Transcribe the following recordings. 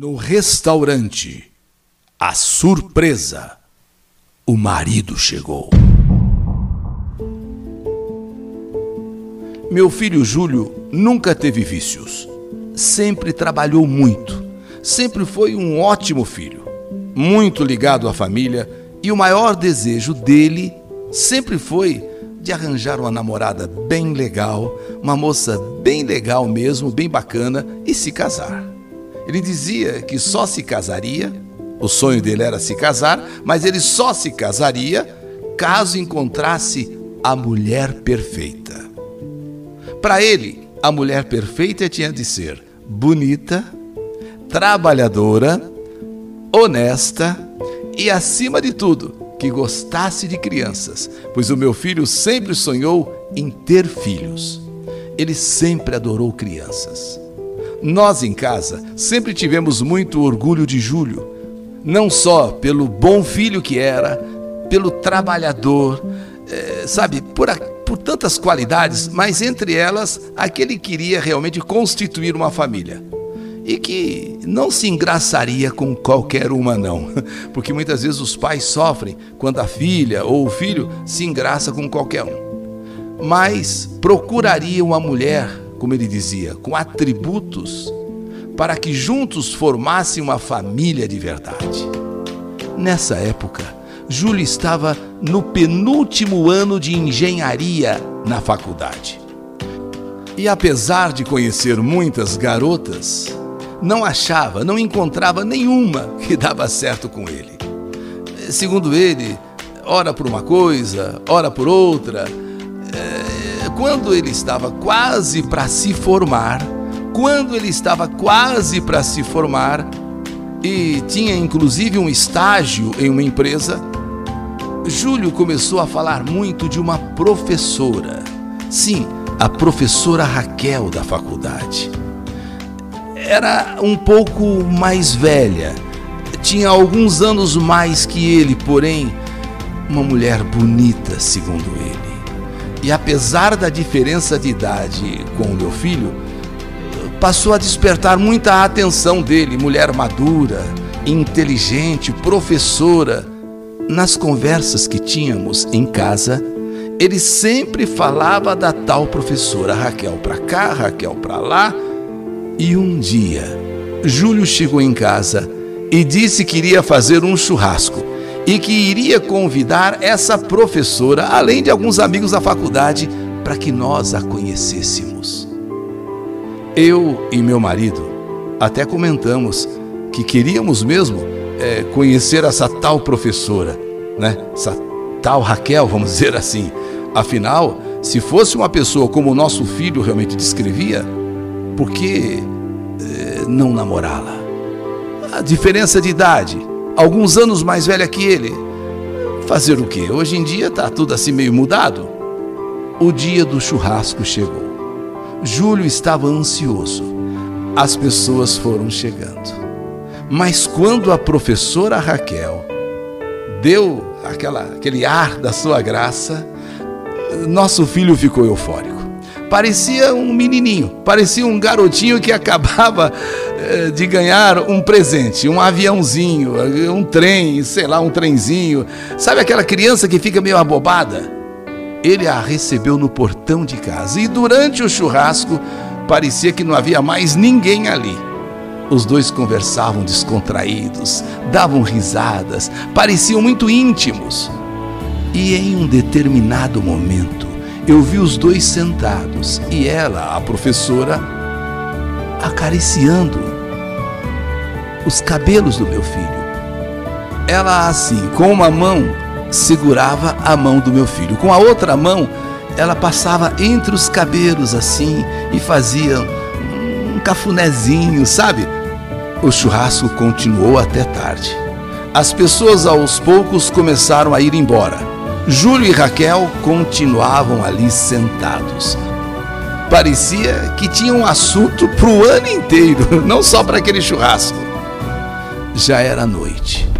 No restaurante, a surpresa. O marido chegou. Meu filho Júlio nunca teve vícios. Sempre trabalhou muito. Sempre foi um ótimo filho. Muito ligado à família e o maior desejo dele sempre foi de arranjar uma namorada bem legal, uma moça bem legal mesmo, bem bacana e se casar. Ele dizia que só se casaria, o sonho dele era se casar, mas ele só se casaria caso encontrasse a mulher perfeita. Para ele, a mulher perfeita tinha de ser bonita, trabalhadora, honesta e, acima de tudo, que gostasse de crianças, pois o meu filho sempre sonhou em ter filhos. Ele sempre adorou crianças. Nós em casa sempre tivemos muito orgulho de Júlio, não só pelo bom filho que era, pelo trabalhador, é, sabe, por, a, por tantas qualidades, mas entre elas, aquele que queria realmente constituir uma família e que não se engraçaria com qualquer uma, não. Porque muitas vezes os pais sofrem quando a filha ou o filho se engraça com qualquer um. Mas procuraria uma mulher como ele dizia, com atributos para que juntos formassem uma família de verdade. Nessa época, Júlio estava no penúltimo ano de engenharia na faculdade. E apesar de conhecer muitas garotas, não achava, não encontrava nenhuma que dava certo com ele. Segundo ele, ora por uma coisa, ora por outra, quando ele estava quase para se formar, quando ele estava quase para se formar e tinha inclusive um estágio em uma empresa, Júlio começou a falar muito de uma professora. Sim, a professora Raquel da faculdade. Era um pouco mais velha, tinha alguns anos mais que ele, porém, uma mulher bonita, segundo ele. E apesar da diferença de idade com o meu filho, passou a despertar muita atenção dele, mulher madura, inteligente, professora. Nas conversas que tínhamos em casa, ele sempre falava da tal professora Raquel para cá, Raquel para lá. E um dia, Júlio chegou em casa e disse que iria fazer um churrasco e que iria convidar essa professora, além de alguns amigos da faculdade, para que nós a conhecêssemos. Eu e meu marido até comentamos que queríamos mesmo é, conhecer essa tal professora, né? Essa tal Raquel, vamos dizer assim. Afinal, se fosse uma pessoa como o nosso filho realmente descrevia, por que é, não namorá-la? A diferença de idade, alguns anos mais velha que ele. Fazer o quê? Hoje em dia está tudo assim meio mudado. O dia do churrasco chegou. Júlio estava ansioso. As pessoas foram chegando. Mas quando a professora Raquel deu aquela, aquele ar da sua graça, nosso filho ficou eufórico. Parecia um menininho, parecia um garotinho que acabava de ganhar um presente, um aviãozinho, um trem, sei lá, um trenzinho. Sabe aquela criança que fica meio abobada? Ele a recebeu no portão de casa e durante o churrasco parecia que não havia mais ninguém ali. Os dois conversavam descontraídos, davam risadas, pareciam muito íntimos. E em um determinado momento, eu vi os dois sentados e ela, a professora, acariciando os cabelos do meu filho. Ela, assim, com uma mão, segurava a mão do meu filho, com a outra mão, ela passava entre os cabelos assim e fazia um cafunézinho, sabe? O churrasco continuou até tarde. As pessoas aos poucos começaram a ir embora. Júlio e Raquel continuavam ali sentados. Parecia que tinham um assunto para o ano inteiro, não só para aquele churrasco. Já era noite.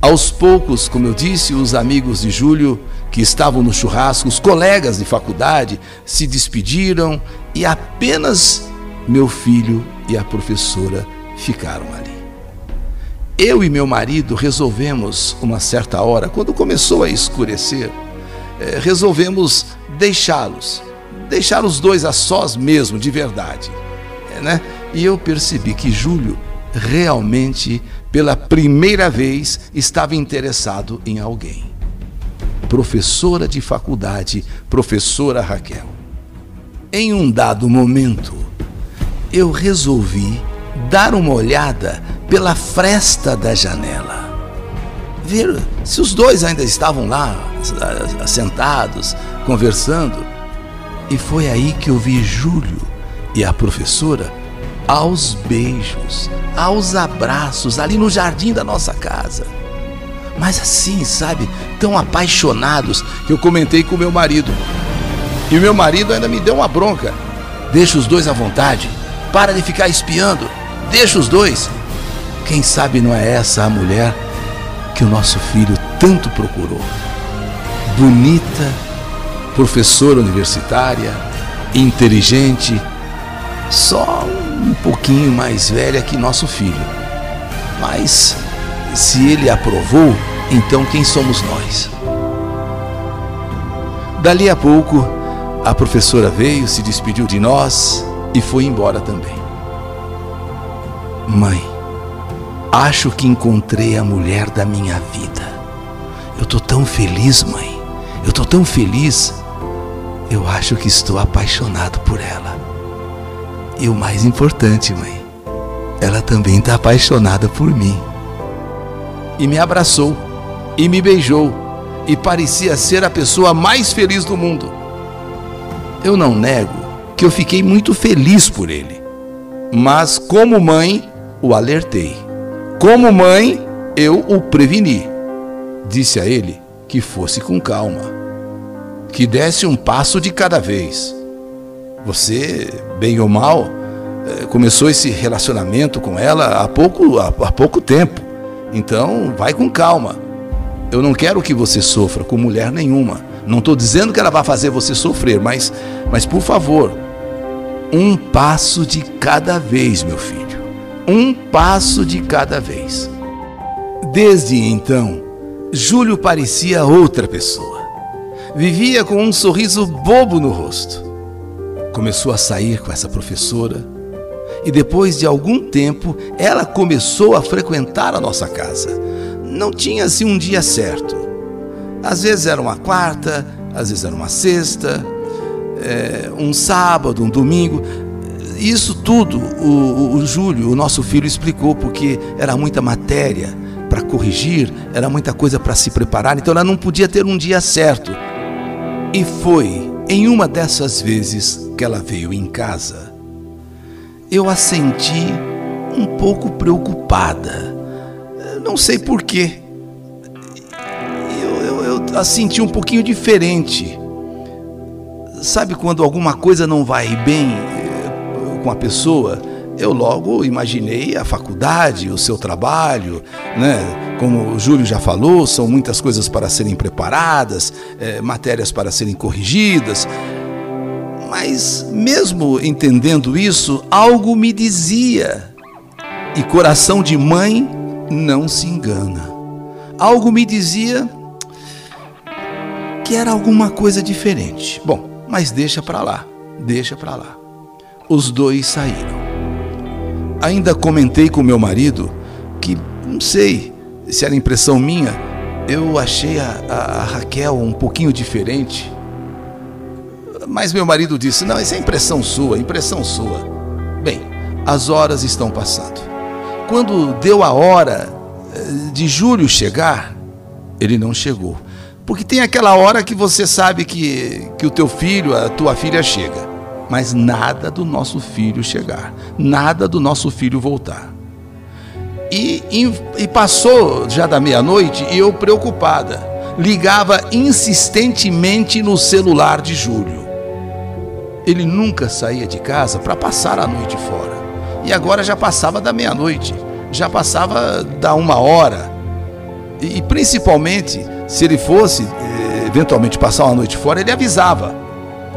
Aos poucos, como eu disse, os amigos de Júlio que estavam no churrasco, os colegas de faculdade, se despediram e apenas meu filho e a professora ficaram ali. eu e meu marido resolvemos, uma certa hora, quando começou a escurecer, é, resolvemos deixá-los, deixar os dois a sós mesmo, de verdade. Né? E eu percebi que Júlio realmente, pela primeira vez, estava interessado em alguém. Professora de faculdade, professora Raquel. Em um dado momento, eu resolvi dar uma olhada pela fresta da janela. Ver se os dois ainda estavam lá, sentados, conversando. E foi aí que eu vi Júlio e a professora aos beijos, aos abraços, ali no jardim da nossa casa. Mas assim, sabe, tão apaixonados que eu comentei com meu marido. E o meu marido ainda me deu uma bronca. Deixa os dois à vontade, para de ficar espiando, deixa os dois. Quem sabe não é essa a mulher que o nosso filho tanto procurou? Bonita, professora universitária, inteligente, só um pouquinho mais velha que nosso filho. Mas se ele aprovou, então quem somos nós? Dali a pouco, a professora veio, se despediu de nós e foi embora também. Mãe, Acho que encontrei a mulher da minha vida. Eu tô tão feliz, mãe. Eu tô tão feliz. Eu acho que estou apaixonado por ela. E o mais importante, mãe, ela também está apaixonada por mim. E me abraçou, e me beijou, e parecia ser a pessoa mais feliz do mundo. Eu não nego que eu fiquei muito feliz por ele, mas como mãe, o alertei. Como mãe, eu o preveni. Disse a ele que fosse com calma, que desse um passo de cada vez. Você, bem ou mal, eh, começou esse relacionamento com ela há pouco, há, pouco tempo. Então, vai com calma. Eu não quero que você sofra com mulher nenhuma. Não estou dizendo que ela vai fazer você sofrer, mas, mas por favor, um passo de cada vez, meu filho um passo de cada vez. Desde então, Júlio parecia outra pessoa. Vivia com um sorriso bobo no rosto. Começou a sair com essa professora e depois de algum tempo ela começou a frequentar a nossa casa. Não tinha assim um dia certo. Às vezes era uma quarta, às vezes era uma sexta, é, um sábado, um domingo isso tudo o, o Júlio, o nosso filho, explicou, porque era muita matéria para corrigir, era muita coisa para se preparar, então ela não podia ter um dia certo. E foi em uma dessas vezes que ela veio em casa. Eu a senti um pouco preocupada. Não sei porquê. Eu, eu, eu a senti um pouquinho diferente. Sabe quando alguma coisa não vai bem com a pessoa, eu logo imaginei a faculdade, o seu trabalho, né? Como o Júlio já falou, são muitas coisas para serem preparadas, é, matérias para serem corrigidas. Mas, mesmo entendendo isso, algo me dizia, e coração de mãe não se engana. Algo me dizia que era alguma coisa diferente. Bom, mas deixa para lá, deixa para lá os dois saíram. Ainda comentei com meu marido que, não sei se era impressão minha, eu achei a, a, a Raquel um pouquinho diferente. Mas meu marido disse: Não, isso é impressão sua, impressão sua. Bem, as horas estão passando. Quando deu a hora eh, de Júlio chegar, ele não chegou. Porque tem aquela hora que você sabe que, que o teu filho, a tua filha chega mas nada do nosso filho chegar, nada do nosso filho voltar. E, e, e passou já da meia-noite e eu preocupada, ligava insistentemente no celular de Júlio. Ele nunca saía de casa para passar a noite fora. E agora já passava da meia-noite, já passava da uma hora. E, principalmente, se ele fosse eh, eventualmente passar uma noite fora, ele avisava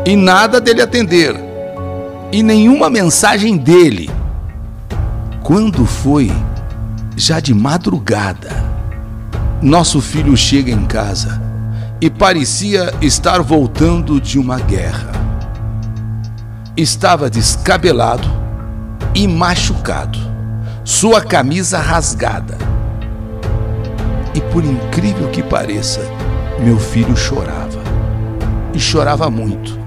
e nada dele atender, e nenhuma mensagem dele. Quando foi já de madrugada, nosso filho chega em casa e parecia estar voltando de uma guerra. Estava descabelado e machucado, sua camisa rasgada. E por incrível que pareça, meu filho chorava. E chorava muito.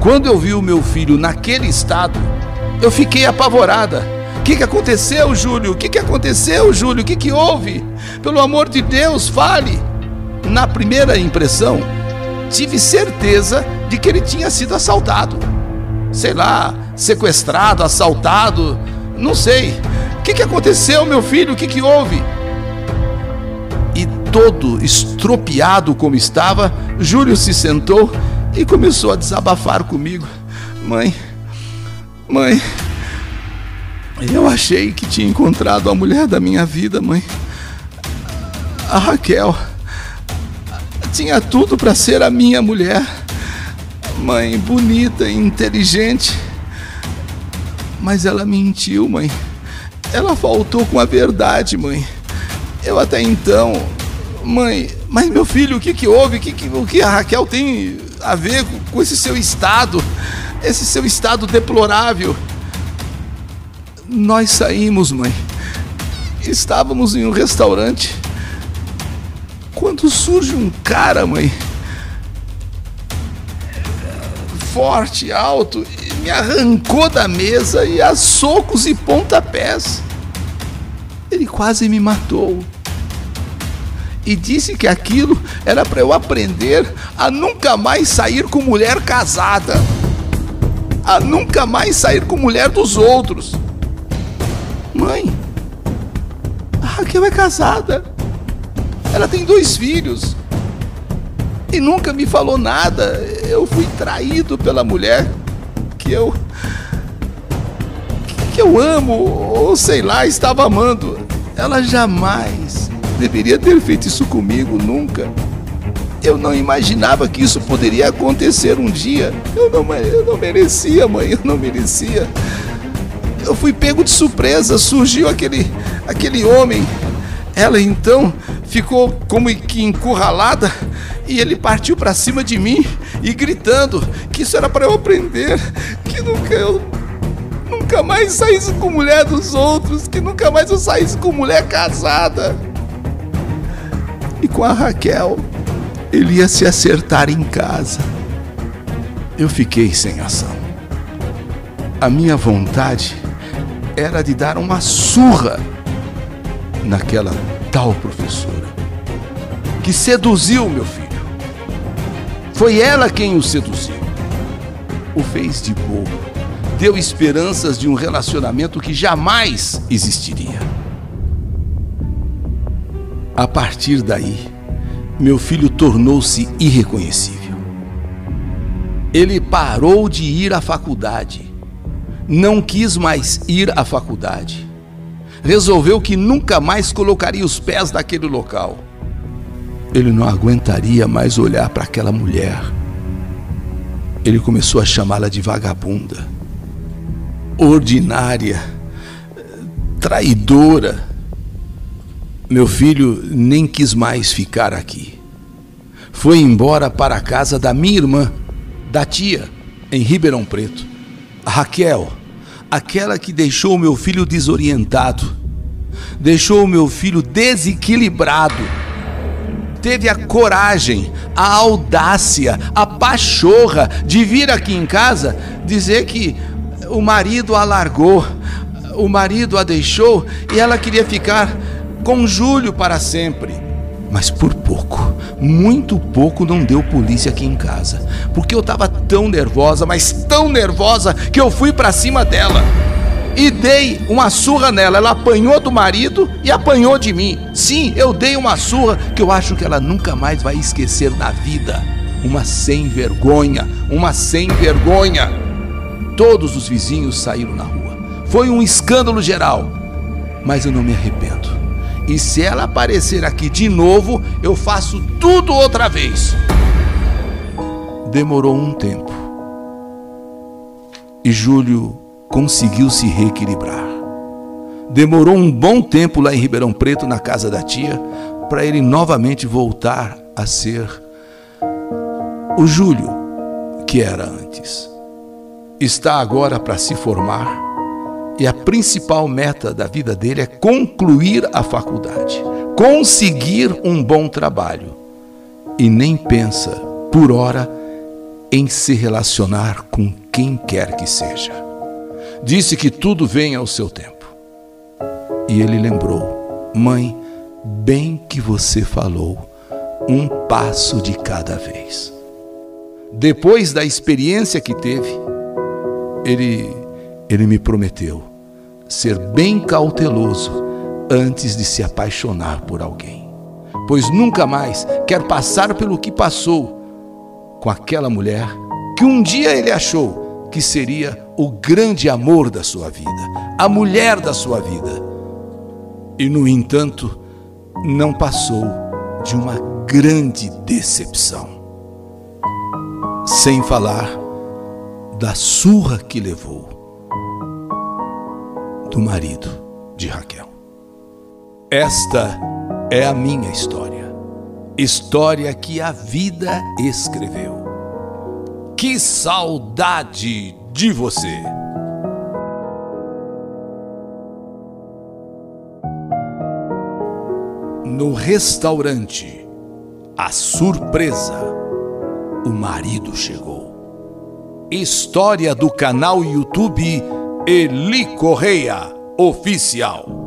Quando eu vi o meu filho naquele estado, eu fiquei apavorada. O que, que aconteceu, Júlio? O que, que aconteceu, Júlio? O que, que houve? Pelo amor de Deus, fale! Na primeira impressão, tive certeza de que ele tinha sido assaltado. Sei lá, sequestrado, assaltado, não sei. O que, que aconteceu, meu filho? O que, que houve? E todo estropiado como estava, Júlio se sentou e começou a desabafar comigo. Mãe, mãe, eu achei que tinha encontrado a mulher da minha vida, mãe. A Raquel tinha tudo para ser a minha mulher. Mãe, bonita, inteligente. Mas ela mentiu, mãe. Ela faltou com a verdade, mãe. Eu até então, mãe, mas meu filho, o que que houve? O que, que, o que a Raquel tem a ver com esse seu estado, esse seu estado deplorável. Nós saímos, mãe. Estávamos em um restaurante. Quando surge um cara, mãe, forte, alto, me arrancou da mesa e a socos e pontapés. Ele quase me matou e disse que aquilo era para eu aprender a nunca mais sair com mulher casada, a nunca mais sair com mulher dos outros. Mãe, a Raquel é casada, ela tem dois filhos e nunca me falou nada. Eu fui traído pela mulher que eu que eu amo ou sei lá estava amando. Ela jamais deveria ter feito isso comigo, nunca. Eu não imaginava que isso poderia acontecer um dia. Eu não, eu não merecia, mãe, eu não merecia. Eu fui pego de surpresa, surgiu aquele, aquele homem. Ela então ficou como que encurralada e ele partiu para cima de mim e gritando que isso era para eu aprender, que nunca eu nunca mais saísse com mulher dos outros, que nunca mais eu saísse com mulher casada e com a Raquel ele ia se acertar em casa. Eu fiquei sem ação. A minha vontade era de dar uma surra naquela tal professora que seduziu meu filho. Foi ela quem o seduziu. O fez de bobo. Deu esperanças de um relacionamento que jamais existiria. A partir daí, meu filho tornou-se irreconhecível. Ele parou de ir à faculdade. Não quis mais ir à faculdade. Resolveu que nunca mais colocaria os pés naquele local. Ele não aguentaria mais olhar para aquela mulher. Ele começou a chamá-la de vagabunda, ordinária, traidora meu filho nem quis mais ficar aqui. Foi embora para a casa da minha irmã, da tia, em Ribeirão Preto. Raquel, aquela que deixou meu filho desorientado, deixou meu filho desequilibrado. Teve a coragem, a audácia, a pachorra de vir aqui em casa dizer que o marido a largou, o marido a deixou e ela queria ficar com Júlio para sempre. Mas por pouco, muito pouco não deu polícia aqui em casa, porque eu estava tão nervosa, mas tão nervosa que eu fui para cima dela e dei uma surra nela. Ela apanhou do marido e apanhou de mim. Sim, eu dei uma surra que eu acho que ela nunca mais vai esquecer na vida. Uma sem vergonha, uma sem vergonha. Todos os vizinhos saíram na rua. Foi um escândalo geral, mas eu não me arrependo. E se ela aparecer aqui de novo, eu faço tudo outra vez. Demorou um tempo. E Júlio conseguiu se reequilibrar. Demorou um bom tempo lá em Ribeirão Preto, na casa da tia, para ele novamente voltar a ser o Júlio que era antes. Está agora para se formar e a principal meta da vida dele é concluir a faculdade, conseguir um bom trabalho e nem pensa, por hora, em se relacionar com quem quer que seja. Disse que tudo vem ao seu tempo. E ele lembrou: Mãe, bem que você falou, um passo de cada vez. Depois da experiência que teve, ele, ele me prometeu ser bem cauteloso antes de se apaixonar por alguém, pois nunca mais quer passar pelo que passou com aquela mulher que um dia ele achou que seria o grande amor da sua vida, a mulher da sua vida. E, no entanto, não passou de uma grande decepção. Sem falar da surra que levou do marido de Raquel. Esta é a minha história, história que a vida escreveu. Que saudade de você! No restaurante, a surpresa, o marido chegou. História do canal YouTube Eli Correia Oficial.